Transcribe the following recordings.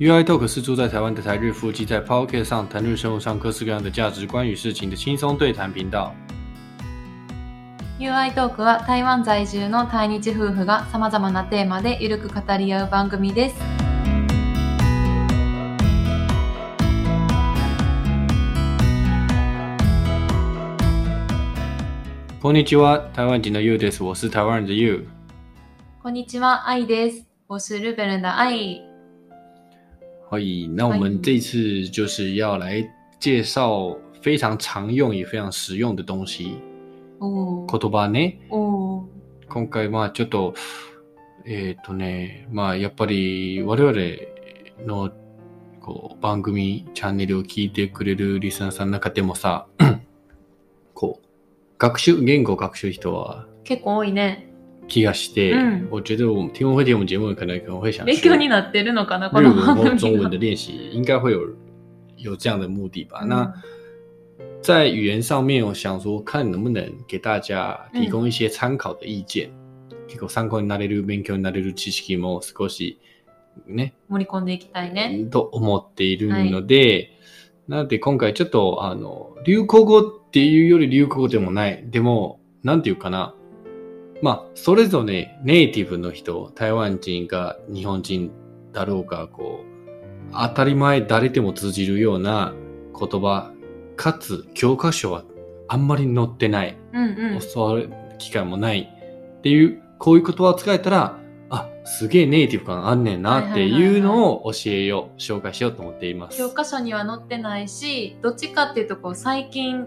UI Talk 是住在台湾的台日夫妻在 Pocket 上谈论生活上各式各样的价值观与事情的轻松对谈频道。UI トークは台湾在住の対日夫婦が様々なテーマでゆるく語り合う番組です。こんにちは，台湾人的 You です。我是台湾人的 You。こんにちは、愛です。我是日本人的愛。欢迎。那我们这次就是要来介绍非常常用也非常实用的东西。おー言葉ね。おー今回まあちょっと、えっ、とね、まあやっぱり我々のこう番組、チャンネルを聞いてくれるリスナーさんの中でもさ、こう、学習、言語学習人は結構多いね。気がして、嗯我觉得我们听我会听我们节目的可能可能会想勉強になってるのかな？こ日の番文或中文的练习，应该会有有这样的目的吧？嗯那在语言上面，我想说，看能不能给大家提供一些参考的意见。結構参考になれる勉強になれる知識も少しね、盛り込んでいきたいね。と思っているので、なので今回ちょっとあの流行語っていうより流行語でもない。でも、なんていうかな？まあ、それぞれネイティブの人、台湾人が日本人だろうが、こう、当たり前誰でも通じるような言葉、かつ教科書はあんまり載ってない。うんうん。教わる機会もないっていう、こういう言葉を使えたら、あ、すげえネイティブ感あんねんなっていうのを教えよう、紹介しようと思っています。教科書には載ってないし、どっちかっていうとこう最近、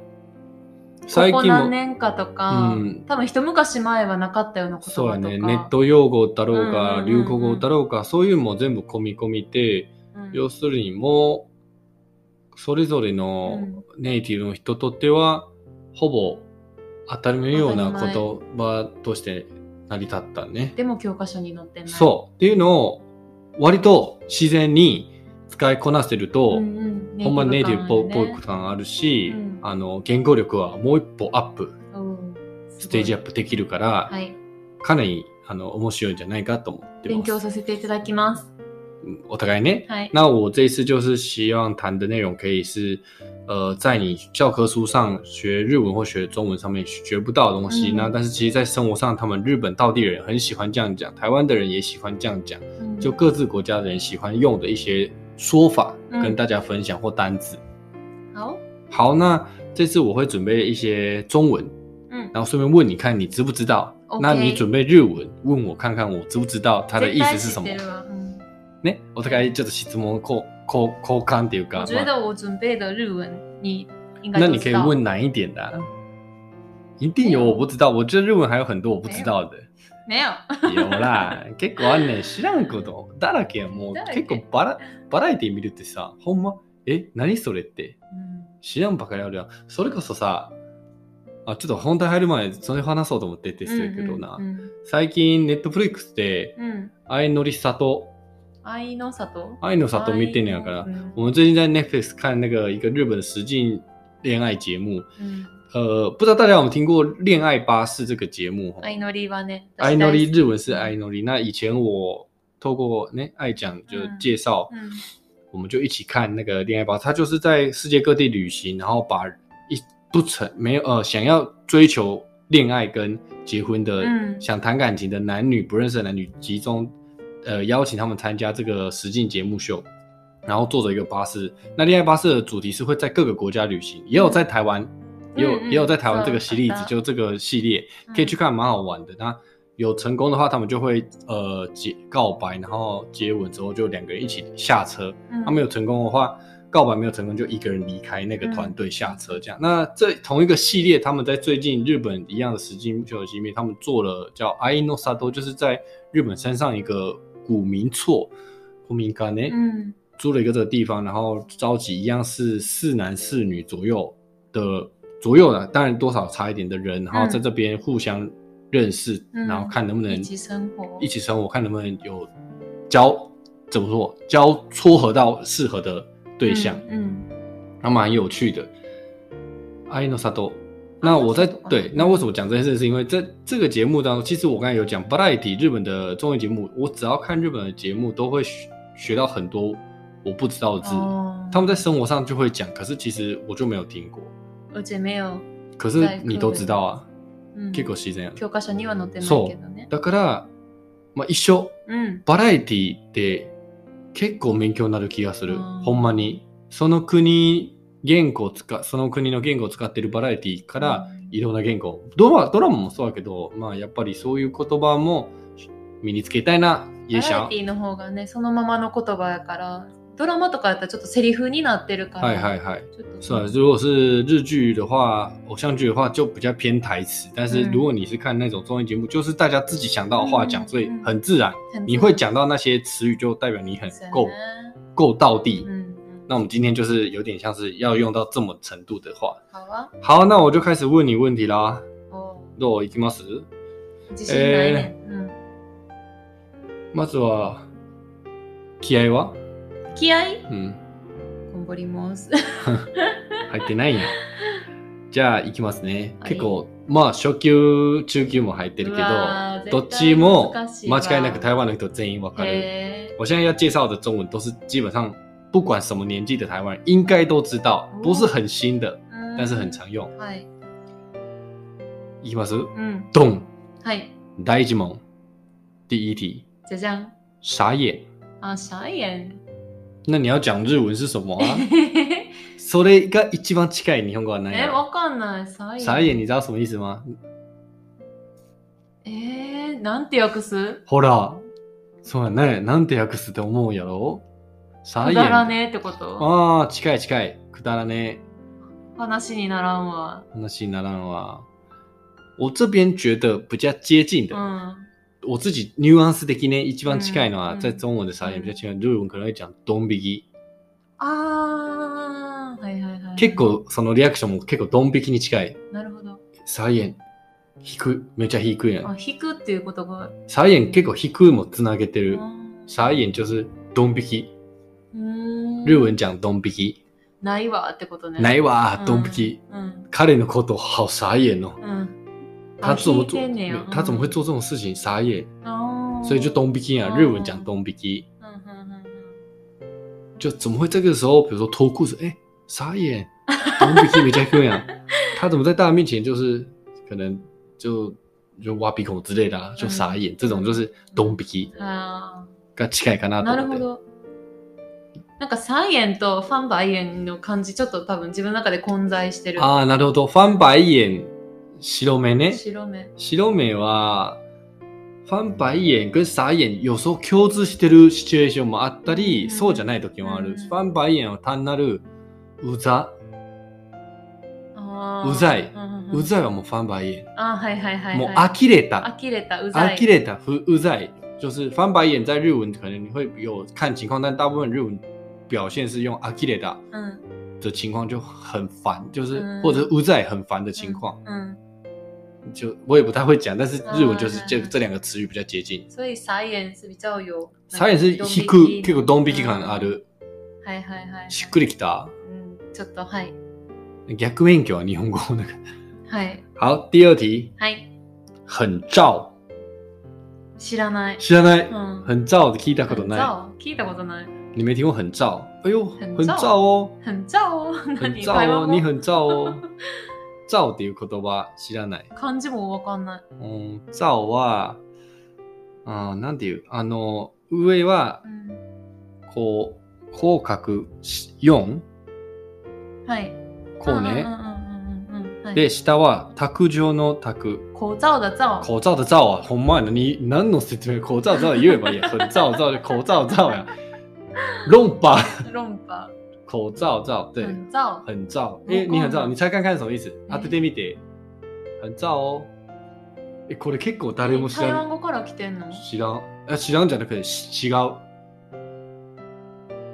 最近も、何年かとか、うん多分一昔前はなかったような言葉とか。そうやね、ネット用語だろうが、うんうんうんうん流行語だろうが、そういうのも全部込み込みで、うん要するにもう、それぞれのネイティブの人にとっては、ほぼ当たり前のような言葉として成り立ったね。でも教科書に載ってない。そう。っていうのを、割と自然に使いこなせると、うんうんほんまネイティブっぽい感あるし、うんあの、言語力はもう一歩アップ、うんステージアップできるから、はい。かなり、あの、面白いんじゃないかと思ってます。勉強させていただきます。嗯お互いね。はい。那我这一次就是希望谈的内容可以是，呃，在你教科书上学日文或学中文上面学不到的东西。嗯那但是其实，在生活上，他们日本道地人很喜欢这样讲，台湾的人也喜欢这样讲，うん就各自国家的人喜欢用的一些说法，嗯跟大家分享或单字。好。好，那这次我会准备一些中文，うん。然后顺便问你看你知不知道。 OK 那你准备日文，问我看看我知不知道它的意思是什么絶対知ってるわうんね、お互いちょっと質問交交交換っていうか我，觉まあ得我准备的日文你应该那你可以都知道问难一点的、啊。一定有我不知道，我觉得日文还有很多我不知道的。 没有。有啦、結構あんねん。知らんこと。だらけやもう。結構バラバラエティ見るってさ、ほんま？え何それって。うん。知らんばかりあるやん。それこそさ、あちょっと本題入る前それ話そうと思ってってするけどな。うんうん最近ネットフリックスでうんうん。愛のり里愛の里？愛の里見てんねやから。うん。我们最近在 Netflix 看那个一个日本的实境恋爱节目，うん呃，不知道大家有没有听过《恋爱巴士》这个节目？哈，愛のりはね。爱诺丽私大好き日文是爱诺丽。那以前我透过那爱讲就嗯介绍，うん我们就一起看那个恋爱巴士。他就是在世界各地旅行，然后把一不成没有呃想要追求恋爱跟结婚的，嗯想谈感情的男女不认识的男女集中，呃邀请他们参加这个实境节目秀。然后坐着一个巴士，那恋爱巴士的主题是会在各个国家旅行，也有在台湾， 也有嗯嗯也有在台湾这个系例子，是的就这个系列可以去看，蛮好玩的。那有成功的话，他们就会呃结告白，然后接吻之后就两个人一起下车。うん他没有成功的话，告白没有成功就一个人离开那个团队下车这样。那这同一个系列，他们在最近日本一样的实境秀里面，他们做了叫 I no Sato，就是在日本山上一个古民厝，古民家呢。うん租了一个这个地方，然后召集一样是四男四女左右的 左右的，当然多少差一点的人，然后在这边互相认识，嗯然后看能不能一起生活。一起生活，看能不能有交怎么说交撮合到适合的对象，嗯还蛮有趣的。爱诺萨多。那我在对，那为什么讲这件事？是因为在这个节目当中，其实我刚才有讲 variety 日本的综艺节目，我只要看日本的节目，都会学学到很多我不知道的字，哦他们在生活上就会讲，可是其实我就没有听过。うち没有、可是你都知道啊，うん結構自然や。教科書には載ってないけどね。だから、まあ一緒。うん。バラエティって結構勉強になる気がする。うんほんまに。その国、言語を使う、その国の言語を使ってるバラエティから、いろんな言語。ドラドラマもそうだけど、まあやっぱりそういう言葉も身につけたいな。バ也想ラエティの方がね、そのままの言葉やから、ドラマとかやったらちょっとセリフになってるから。はいはいはい。是啊，如果是日剧的话，偶像剧的话就比较偏台词。但是嗯如果你是看那种综艺节目，就是大家自己想到的话讲，嗯所以嗯很自然。很你会讲到那些词语，就代表你很够够到地。那我们今天就是有点像是要用到这么程度的话。好啊。好，那我就开始问你问题啦。おどういきます？自信ないね。うんまずは気合は？気合うん、頑張ります。入ってないんや。じゃあ行きますね。はい結構まあ初級中級も入ってるけど、どっちも間違いなく台湾的人全員わかる。へ我现在要介绍的中文都是基本上不管什么年纪的台湾人应该都知道，不是很新的，ー但是很常用。はい。いきます？うん。ドンはい。第一問第一題じゃじゃん。傻眼。あ、シャイエン。那你要讲日文是什么啊？それが一番近い日本語は何え、やろ？わかんない。シャイエン。傻眼，你知道什么意思吗？えー、なんて訳す？ほら、そうやね。なんて訳すって思うやろ？傻くだら眼。ねえってこと？ああ、近い近い。くだらね話にならんわ。え。話にならんわ。我这边觉得比较接近的，うん。我自己 nuance 的呢，一番近いのは、うん在中文的傻眼比较近い。日文可能会讲ドン引き。あー、はいはいはい。結。構そのリアクションも結構ドン引きに近い。なるほど。傻眼。引く。めっちゃ引くやん。あ、引くっていうことが。傻眼結構引くもつなげてる。あ傻眼就是ドン引き。日文讲ドン引き。ないわってことね。ないわうんドン引き。うん。彼のこと好傻眼哦。うん。他怎么做あ引いてんねや？他怎么会做这种事情？傻眼。あー所以就ドン引き啊，哦日文讲ドン引き。うんうんうんうん就怎么会这个时候，比如说脱裤子，哎，傻眼，ドン引きめちゃ低いやん。他怎么在大家面前就是可能就就挖鼻孔之类的啊，就傻眼，这种就是ドン引きあが近いかなーと思って。なるほど。なんかサイエンとファンバイエンの感じちょっと多分自分の中で混在してる。ああ、なるほど。翻白眼、 白目ね。白目。白目は、翻白眼跟傻眼有时候共通してるシチュエーションもあったり、うんそうじゃない時もある。うん翻白眼は単なる、うざ。うざいうざいはもう翻白眼。あーはいはいはい、はい。もう呆れた。呆れた、うざい。呆れた、ふうざい。就是翻白眼在日文可能你会有看情况，但大部分日文表现是用呆れたうん。的情况就很烦，就是、嗯或者うざい很烦的情况。うん。就我也不太会讲，但是日文就是这、嗯这两个词语比较接近。所以サイエン是比較有。サイエンスドン引く、結構ドン引き感ある。はいはいはい、はい。しっくりきた。うん。ちょっと、はい。逆勉強は日本語那个。はい。好，第二题，はい。很燥。知らない。知らない？うん。很燥的聞いたことない？很聞いたことない。你没听过很燥？哎呦，很很燥燥哦，很燥哦。很何燥哦，你很燥哦。燥っていう言葉知らない？漢字もわかんない。うん、燥は、あーなんていう、あの、上は、うん。こう、口角4、はい。こうね。で、下は卓上の卓。口罩的罩。口罩的罩啊，ほんまやな。你何の説明？口罩罩言えばいいや。很燥燥就口罩罩呀。論破，論破。口罩罩，对，很燥。很燥。哦哎，你很燥，哦你猜看看什么意思？哎当ててみて。很燥哦。え、これ結構誰も知台らん。湾語から来てんの？知らん。あ、知らんじゃなくて、し違う。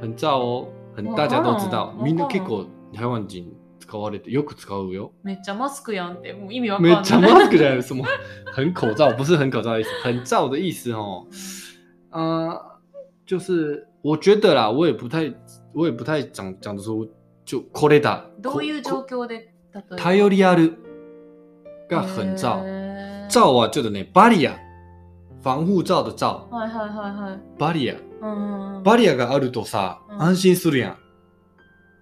很燥哦。很大家都知道みんな結構台湾人使われて、よく使うよ。めっちゃマスクやんって。もう意味わかんない。没讲 mask 的什么很口罩，不是很口罩的意思，很燥的意思哦。呃，就是我觉得啦，我也不太，我也不太讲讲得出，就これだ。どういう状況で例えば？頼りあるが很燥。へー燥はちょっとね、バリア、防護罩的罩。はいはいはいはい。バリア。うん。バリアがあるとさ、うん安心するやん。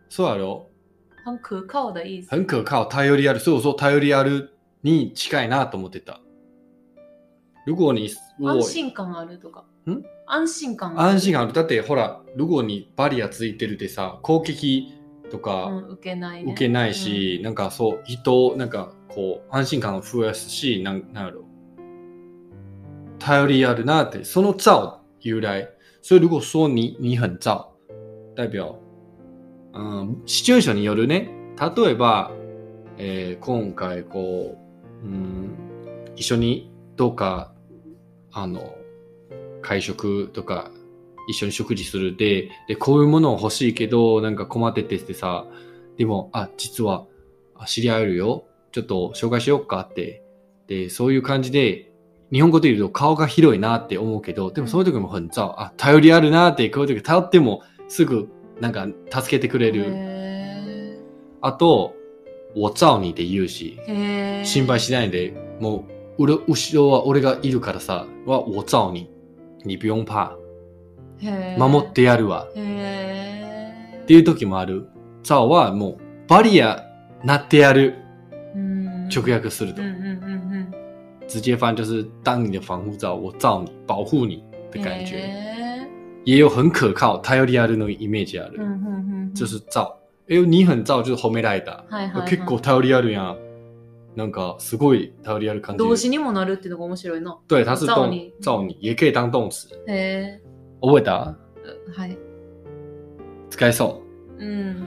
そうやろ？很可靠的意思。很可靠、頼りある。そうそう、頼りあるに近いなと思ってた。如果你我安心感あるとか。ん？安心感ある。安心感ある。だってほら、如果にバリアついてるでさ、攻撃とかうん、受けないね。受けないし、なんかそう、人をなんかこう、安心感を増やすし、なんなんやろ。頼りあるなって、その造由来。所以如果说你你很造，代表、うん、シチュエーションによるね。例えば、えー今回こう、うん、一緒にどうか、あの、会食とか、一緒に食事するで、で、こういうものを欲しいけど、なんか困っててさ、でも、あ、実は、あ知り合えるよ。ちょっと紹介しようかって。で、そういう感じで、日本語で言うと顔が広いなって思うけど、でもそういう時も很造。あ、頼りあるなって、こういう時頼ってもすぐなんか助けてくれる。へあと、我造你で言うし、心配しないで、もう、俺後ろは俺がいるからさ、は我造你。你不用怕。守ってやるわ。っていう時もある。造はもう、バリアなってやる。うん直訳すると直接翻就是当你的防护罩，我罩你，保护你的うん感觉。へ也有很可靠、頼りあるのイメージある。ーうんうんうんうん就是罩。え、你很罩就是褒められた。結構頼りあるやん。なんかすごい頼りある感じ。動詞にもなるっていうのが面白いな。对，它是动罩你罩你，也可以当动词。へ覚えた？ーはい。使えそうん。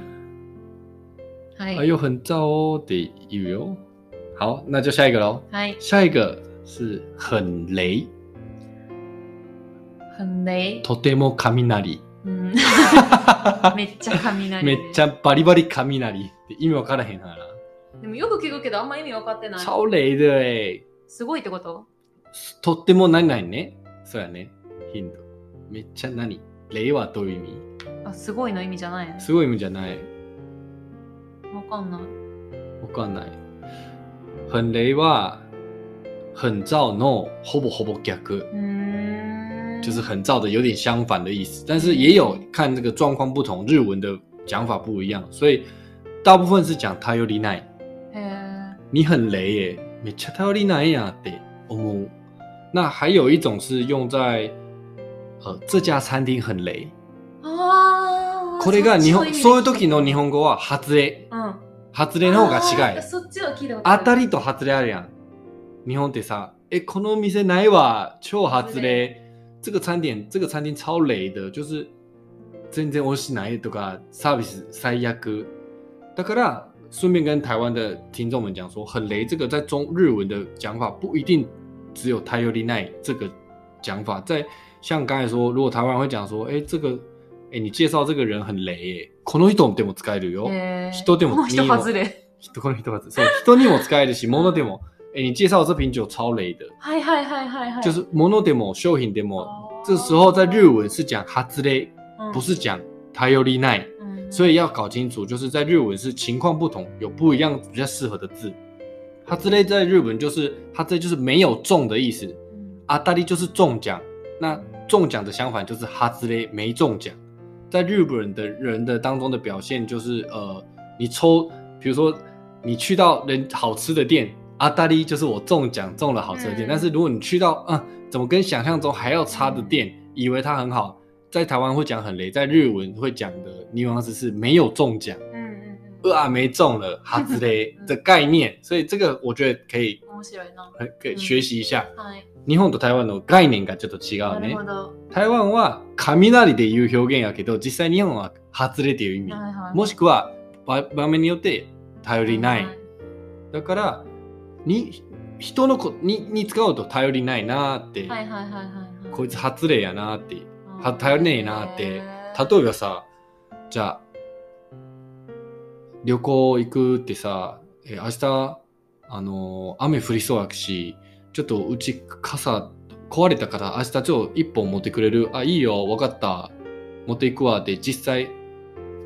はう。啊，い。又很罩哦って言うよ。好，那就下一个喽。はい。下一个是很雷，很雷？とても雷。うん めっちゃ雷。めっちゃバリバリ雷って意味わからへんな。でもよく聞くけどあんま意味分かってない。超雷的哎。すごいってこと？とっても何々ね。そうやね。ヒント。めっちゃ何？雷はどういう意味？あ、すごいの意味じゃないのすごい意味じゃない。わかんない。わかんない。很雷は、很燥のほぼほぼ逆。うーん。就是很燥的有点相反的意思，但是也有看这个状况不同，日文的讲法不一样，所以大部分是讲頼りない。你很雷耶，めっちゃ頼りないやって思う。那还有一种是用在呃这家餐厅很雷，あー これが日本そういう時の日本語は外れ。うん。外れの方が違い。あーそっちは聞いたことある当たりと外れあるやん。日本ってさ、え、この店ないわ、超外れ。这个餐点、这个餐厅超雷的，就是全然美味しないとか、サービス最悪。だから、顺便跟台湾的听众们讲说，很雷这个在中日文的讲法不一定只有頼りない这个讲法，在像刚才说，如果台湾人会讲说，哎，这个，哎，你介绍这个人很雷耶，この人でも使えるよ。人でも人外れ。人この人はそう人にも使えるし、物でも，哎，你介绍这瓶酒超雷的，はいはいはいはいはい。就是物でも商品でも，哦这时候在日文是讲外れ，うん不是讲頼りない，うん所以要搞清楚，就是在日文是情况不同，有不一样比较适合的字。外れ在日文就是外れ就是没有中的意思，うん阿达利就是中奖，那中奖的相反就是哈兹雷没中奖。在日本人的人的当中的表现就是，呃，你抽，比如说你去到人好吃的店，阿达利就是我中奖中了好吃的店，嗯但是如果你去到，嗯、怎么跟想象中还要差的店，以为它很好， 在台湾会讲很雷，在日文会讲的尼昂斯是没有中奖，うんうんうん啊没中了哈兹雷 的概念，所以这个我觉得可以可以学习一下。はい。日本と台湾の概念がちょっと違うね。台湾は雷でいう表現やけど、実際日本は外れっていう意味。はいはい。もしくは場場面によって頼りない。だから、に、人のこにに使うと頼りないなーって、はいはいはいはいはい。こいつ外れやなーって。うんは頼りねえなって例えばさ、じゃあ、旅行行くってさ、え明日、あの雨降りそうやし、ちょっとうち傘壊れたから明日ちょっと一本持ってくれる？あ、いいよ、わかった。持っていくわって実際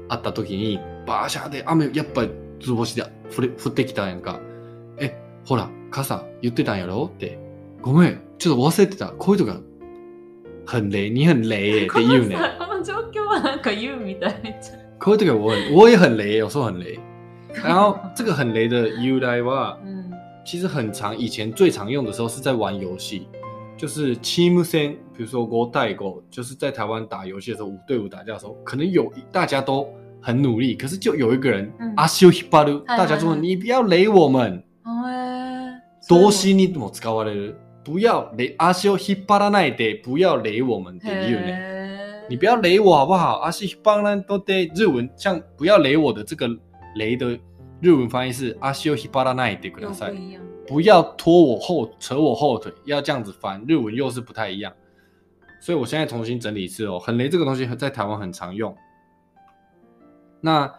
会った時に、バーシャーで雨やっぱ図星で降れ降ってきたんやんか。え、ほら、傘言ってたんやろ？って。ごめん、ちょっと忘れてた。こういうとが很雷，你很雷耶 こって言うね。この状況はなんか言うみたい。こういう時我很我也很雷，有时候很雷。然后这个很雷的由来はうん。其实很常，以前最常用的时候是在玩游戏，就是チーム戦，比如说五対五，就是在台湾打游戏的时候，五对五打架的时候，可能有大家都很努力，可是就有一个人嗯足を引っ張る，嗨大家说你不要雷我们，へー動詞にも使われる，不要雷足を引っ張らないで，不要雷我们って言うね。へー你不要雷我好不好？足引っ張らないとで日文像不要雷我的这个雷的日文翻译是足を引っ張らないでください。よくいいやん不要拖我后扯我后腿，要这样子翻，日文又是不太一样，所以我现在重新整理一次哦。很雷这个东西在台湾很常用。那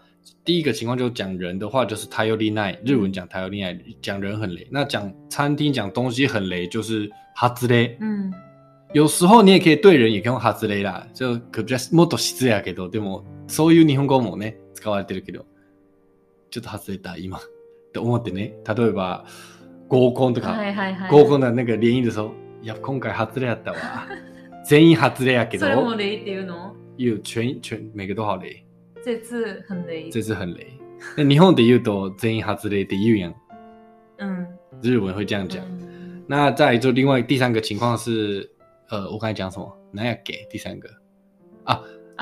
第一个情况就是讲人的话，就是頼りない，日文讲頼りない，讲人很雷。那讲餐厅讲东西很雷，就是外れ。うん。有时候你也可以对人也可以用外れ啦，就可比较もっと失礼やけど、でもそういう日本語もね使われてるけど、ちょっと外れた今って思ってね。例えば合コンとか。はいはいはい。合コン的那个联谊的时候，いや今回外れやったわ。全員外れやけ それもど、雷っていうの？有全全每个都好雷，这次很雷。这次很雷。那日本で言うと全員外れって言うやん，うん。日文会这样讲。うん那再来就另外第三个情况是，呃，我刚才讲什么？哪呀给第三个？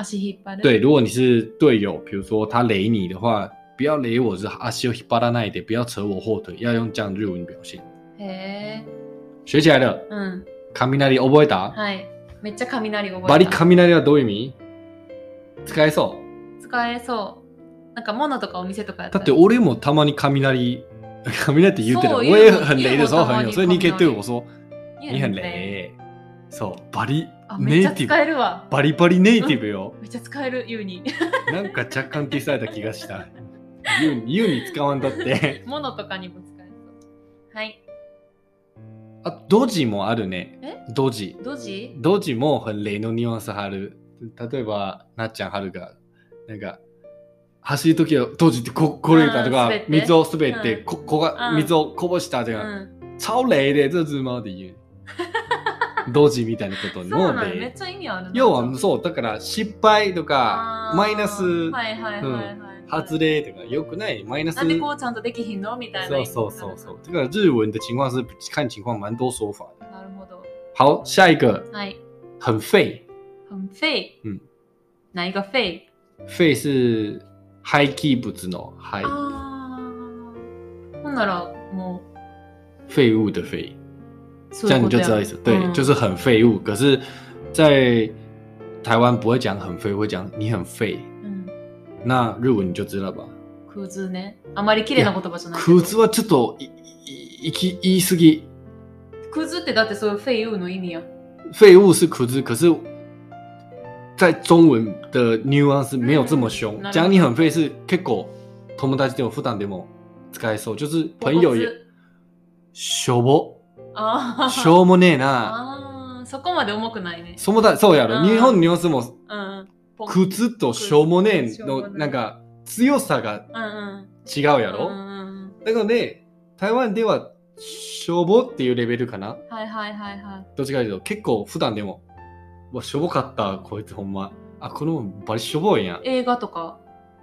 足引っ張る。对，如果你是队友，比如说他雷你的话，不要雷我，是阿西巴拉那一点，不要扯我后腿，要用这样日文表现。へ学起来了，ーうん。雷覚えた？はい。めっちゃ雷覚えた。バリ雷はどういう意味？使えそう。 使えそう。なんか物とかお店とかだって俺もたまに雷 雷って言ってた。そう我也很雷的时候很有，所以你可以对我雷说你很雷。そう、バリネイティブ。えるわ。バリバリネイティブよ。めっちゃ使える、ユウに。なんか若干消された気がした。言う言うに使わんだって。物とかにも使えそう。はい。あ、ドジもあるねえ？ドジ。ドジ？ドジも很雷のニュアンスある。例えば、なっちゃんはるが、なんか、走るときはドジってここれたとか水を滑って、うんここがうん水をこぼしたとか、うん。超雷で这只猫で言う。ドジみたいなことのめっちゃ意味あるな。要は、そう、だから失敗とかマイナス、はいはいはいはい。外れとか、よくない？マイナス。なんでこうちゃんとできひんの？みたいな。そうそうそうそう。这个日文的情况是看情况蛮多说法的。なるほど。好，下一个はい。很废，很废。うん。何が废？废是廃棄物の廃，あー。ほんなら、も废物的废，う、这样你就知道意思。对，嗯就是很废物。可是，在台湾不会讲很废，会讲你很废。うん。那日文你就知道吧。クズね。あまり綺麗な言葉じゃない。クズはちょっといいいき言い過ぎ。クズってだってそういう废物の意味やん。废物是クズ，可是，在中文的 nuance 没有这么凶。嗯讲你很废是結構友達でも普段でも使えそう。就是朋友也しょぼ、あしょうもねえな。そこまで重くないね。そもだ、そうやろ。うん日本のニュアンスも、うん。ポンクズとしょうもねえの、なんか、強さが。違うやろ。だからね、台湾では、しょぼっていうレベルかな。はいはいはいはい。どっちかというと、結構普段でも、うわしょぼかったこいつほんま。あこのバリしょぼいやん。映画とか？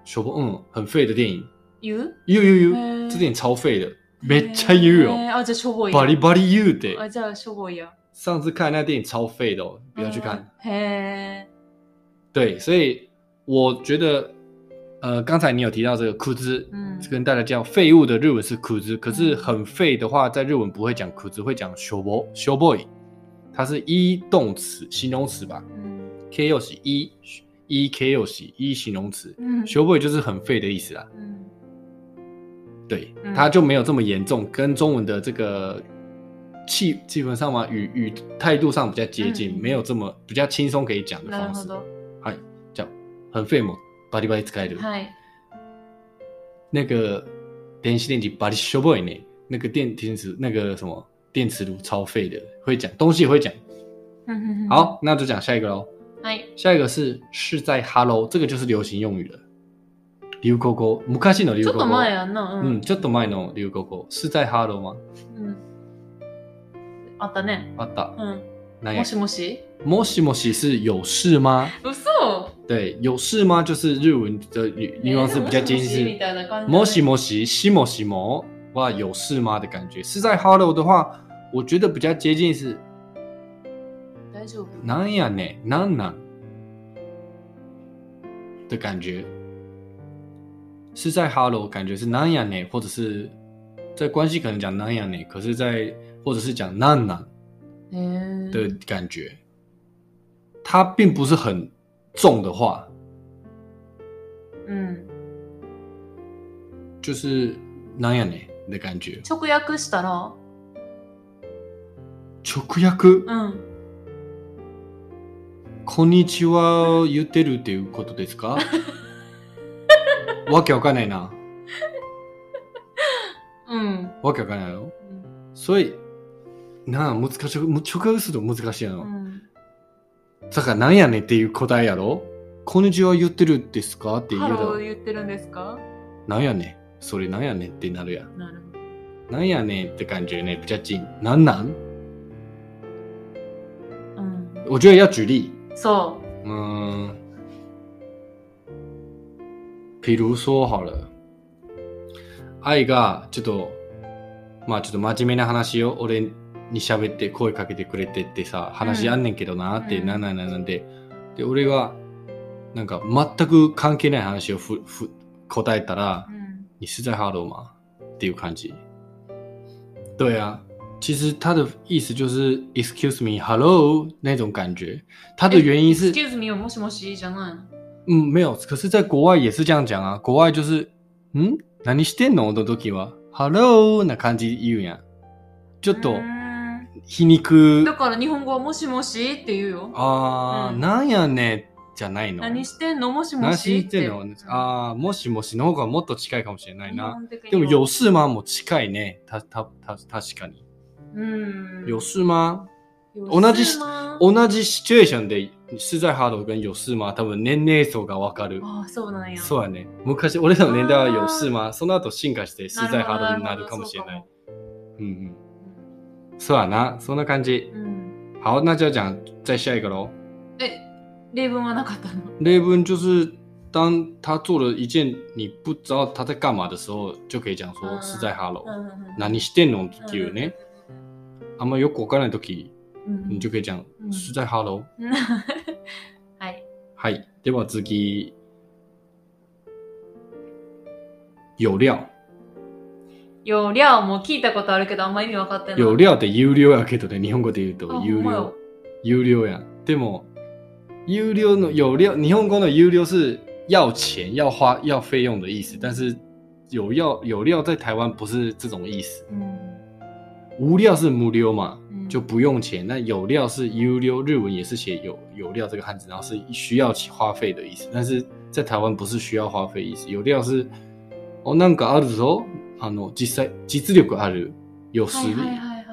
しょぼうん。很废的电影言う？言う言う言う。次に超フェイドめっちゃ言うよ。あじゃあしょぼいバリバリ言うであじゃあしょぼ上次看那电影超废的，不要去看。嘿，对，所以我觉得，呃，刚才你有提到这个“枯枝”，跟大家讲废物的日文是“枯枝”，可是很废的话，在日文不会讲“枯枝”，会讲“修波”“小 boy”。它是一动词形容词吧うん？k 又是一一 k 又是一形容词うん。 ，shoboy 就是很废的意思啊。うん对，嗯它就没有这么严重，跟中文的这个气基本上嘛语语态度上比较接近，嗯没有这么比较轻松可以讲的方式。なるほど。はい、じゃあ很废もバリバリ使える。はい。那个电子电器バリしょぼいね。那个电电池那个什么电磁炉超废的， 会讲东西也会讲。ふんふんふん。好，那就讲下一个喽。はい。下一个是是在 Hello，这个就是流行用语了。流行語昔の流行語ちょっと前やんな。ううん、ちょっと前の流行語是在 Hello 吗？うん。 あったね。あった。うん。なんやもしもしもしもし是有事吗？嘘对，有事吗？就是日文的女王是比较接近是えーもしもしみたいな感じだねもしもし、しもしもは有事吗的感觉。是在 hello 的话， 我觉得比较接近是大丈夫なんやねん、なんなん的感觉。是在 hello 感觉是なんやねん，或者是在关系可能讲なんやねん，可是在或者是讲なんなんへー的感觉，它并不是很重的话，うん。就是なんやねん的感觉。直訳したら、 直訳うん。こんにちはを言ってるっていうことですか？わけわかんないな。うん。わけわかんないよ。所以、なあ、難しい。直訳すると難しいやろ？うん。だからなんやねんっていう答えやろ？こんにちは言ってるですか？って言うハローと、言ってるんですか？なんやねん？それなんやねんってなるやん。なるんやねんって感觉呢，比较近。なんなんうん？我觉得要举例。そ嗯，比如说好了，愛がちょっとまあちょっと真面目な話を俺に喋って声かけてくれてってさ話あんねんけどなって、うんなんなんなんなんでで俺がなんか全く関係ない話をふふ答えたらう。うん。你是在 hello 吗？っていう感じ。对啊，其实它的意思就是 excuse me hello 那种感觉。它的原因是 Excuse me もしもしじゃないの嗯，没有，可是在国外也是这样讲啊。国外就是，嗯，何してんの？の時は、hello な感じ言うんや。ちょっと皮肉だ。から日本語はもしもしって言うよ。あー、うんなんやねじゃないの。何してんの？もしも何ししてんの？うんあー、もしもしの方がもっと近いかもしれない日な。でも、は有事吗も近いね。た、た、た、確かに。うん。有事吗有同じ同じシチュエーションで、是在ハロー跟有事吗多分年齢層がわかる。ああ、そうなんや。そうやね。昔、俺らの年代は有事吗その後進化して、是在ハローになるるかもしれない。。うんうん。うんそうやな。そんな感じ。うん。好，那就讲再下一个喽。え、例文はなかったの？例文就是当他做了一件你不知道他在干嘛的时候，就可以讲说嗯是在 hello。何してんの？っていうね。あんまよくわからないとき、うん你就可以讲嗯是在 hello。うん はい。はい。では次。有料。容量も聞いたことあるけどあんま意味分かってない。有料って有料やけどね、日本語で言うとあ有料。有料やん。でも、有料の有料，日本語の有料是要钱、要花、要费用的意思，但是有料有料在台湾不是这种意思。うん无料是无料嘛，うん就不用钱。那有料是有料，日文也是写有有料这个汉字，然后是需要花费的意思。但是在台湾不是需要花费意思，有料是哦なんかあるぞ。あの実際実力ある有实力。哎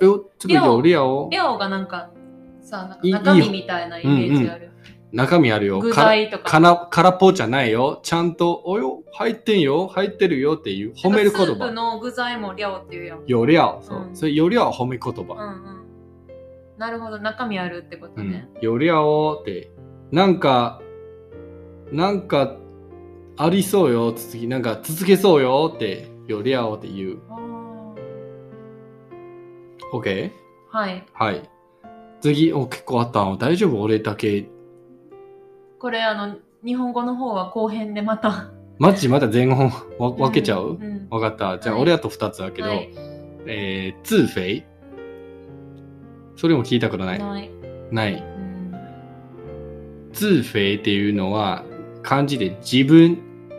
呦，这个有料哦。量がなんかさ、なんかいい中身みたいなイメージある。中身あるよ。具か材とか。空っぽじゃないよ。ちゃんと、およ、入ってんよ、入ってるよっていう褒める言スープ葉。の具材も量っていうやん。有料。そうう。んそれ有料は褒め言う葉。んうん。なるほど、中身あるってことうんね。。有料って、なんか、なんか、ありそうよ。続き、なんか続けそうよって、有料って言う。あ OK? ーはい。はい。次、お、結構あったの。大丈夫？俺だけ。これあの、日本語の方は後編でまた。マジまた前本わ分けちゃう、んわかった。じゃあ、はい俺あと2つだけど、はいえー、自肥それも聞いたことない。ない。ない。うん自肥っていうのは漢字で自分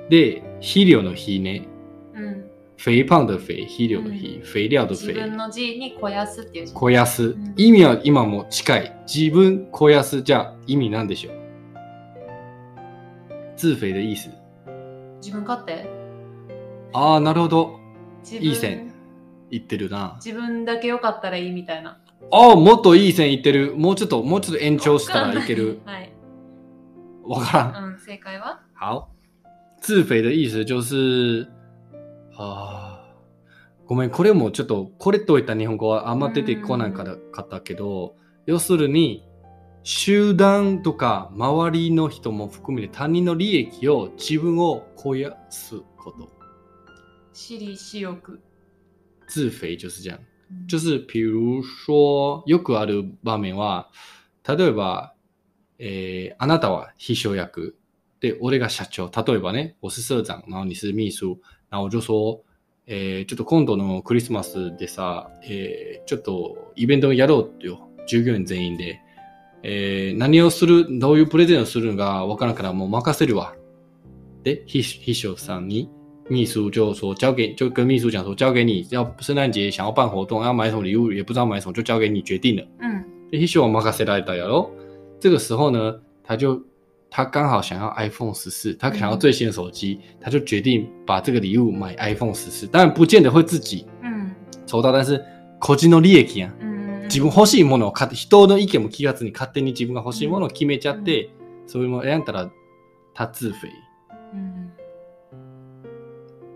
で肥料の肥ね。うん。肥胖的肥、肥料の肥、肥料的自分肥。の字に肥やすっていう字。肥やすん。意味は今も近い。自分肥やすじゃあ意味なんでしょう？自肥的意思。自分勝手？ああ、なるほど。いい線言ってるな。自分だけ良かったらいいみたいな。ああ、もっといい線言ってる。もうちょっと、もうちょっと延長したらいける。はい。わからん。うん、正解は？好，自肥的意思就是啊，ごめん、これもちょっと、これといった日本語はあんま出てこないからかったけど、要するに、集団とか周りの人も含めて他人の利益を自分を肥やすこと。私利私欲。自肥就是这样。うん就是比如说、よくある場面は、例えば、えーあなたは秘書役で、俺が社長。例えばね、我是社長、然後你是秘書。然後我就说、えーちょっと今度のクリスマスでさ、えーちょっとイベントをやろうってよ。従業員全員で。えー何をする、どういうプレゼンをするのかわからんからもう任せるわ。で、秘秘書さんに、秘书就说交给，就跟秘书讲说交给你，要圣诞节想要办活动，要买什么礼物也不知道买什么，就交给你决定了。うん。で秘書は任せられたやろ。这个时候呢，他就他刚好想要 iPhone 十四，他想要最新的手机，他就决定把这个礼物买 iPhone 十四。当然不见得会自己うん。抽到，但是個人の利益や。うん。自分欲しいものを買って、人の意見も聞かずに勝手に自分が欲しいものを決めちゃって、それも選んだら、他自肥。うん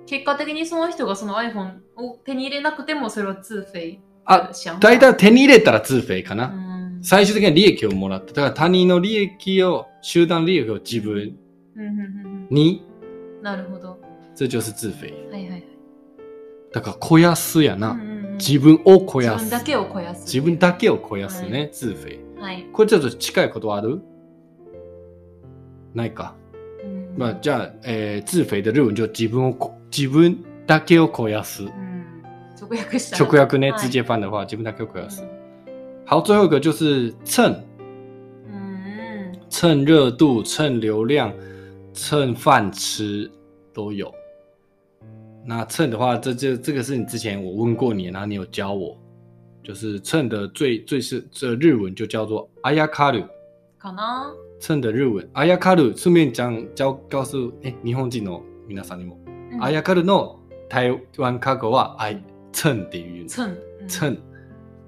結果的にその人がその iPhone を手に入れなくてもそれはツーフェイあ、大体手に入れたら自肥かうな。ん最終的には利益をもらって、だから他人の利益を、集団利益を自分に、うんなるほど。这就是自肥。はいはいはい。だから肥やすやな。うんうんうん自分を肥やす。自分だけを肥やす。自分だけを肥やすね、は自肥。はい。これちょっと近いことある？ないか。うんまあ、じゃあ、えー、自肥的日文就自分をこ、自分だけを肥やす。うん直訳したら。直訳ね、はい直接翻的话，自分だけを肥やす。好，最后一个就是蹭，うん。蹭热度、蹭流量、蹭饭吃都有。那蹭的话，这这这个是你之前我问过你，然后你有教我，就是蹭的最最是这日文就叫做阿亚卡鲁，かな蹭的日文阿亚卡鲁。顺便讲教告诉哎日本人の皆さんにも、うんアヤカルの台湾過去はあい蹭っていうの。ツン。うん蹭。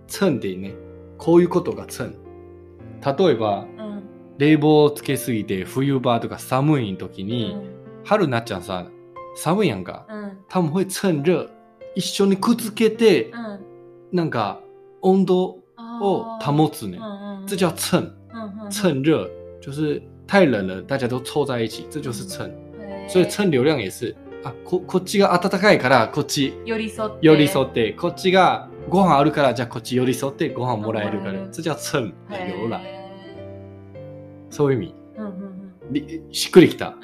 蹭でね、こういうことが蹭。例えば、うん。冷房をつけすぎて冬場とか寒い時に、春なっちゃんさ、寒いやんか。うん。うん。他们会蹭热。一緒にくっつけて、うん。なんか温度を保つね。うん。这叫蹭。うんうん。蹭热就是太冷了，大家都凑在一起，这就是蹭。所以蹭流量也是。あ、こ、こっちが暖かいから、こっち寄り添って。寄り添って、こっちがご飯あるから、じゃあこっち寄り添ってご飯もらえるから这叫蹭的由来。へそういう意味。ーうんしっくりきた。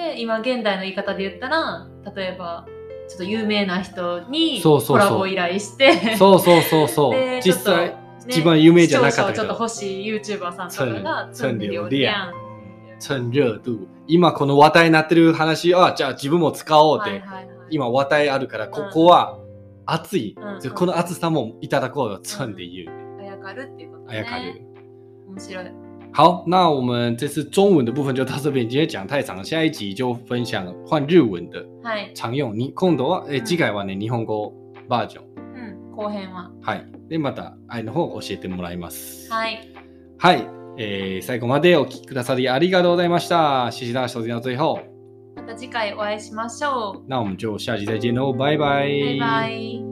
で、今現代の言い方で言ったら、例えば、ちょっと有名な人にそうそうそうコラボ依頼して、そうそうそうそう。で実際、ね一番有名じゃなかったちょっとど。欲しい YouTuber さんとかが蹭蹭流流量量。蹭熱度。今この話題になってる話は、じゃあ自分も使おうって。はいはいはい、今話題あるから、ここは熱い。うんこの熱さもいただこうよ。蹭で言う。あやかるっていうことね。あやかる。面白い。好，那我们这次中文的部分就到这边。今天讲太长了，下一集就分享换日文的はい。常用。に今度は、えうん次回はね、日本語バージョン。うん。後編は。はい。で、また愛の方を教えてもらいます。はい。はい。えー最後までお聞きくださりありがとうございました。谢谢大家收听到最后，また次回お会いしましょう。那我们就下集再见喽，拜拜。バイバイ。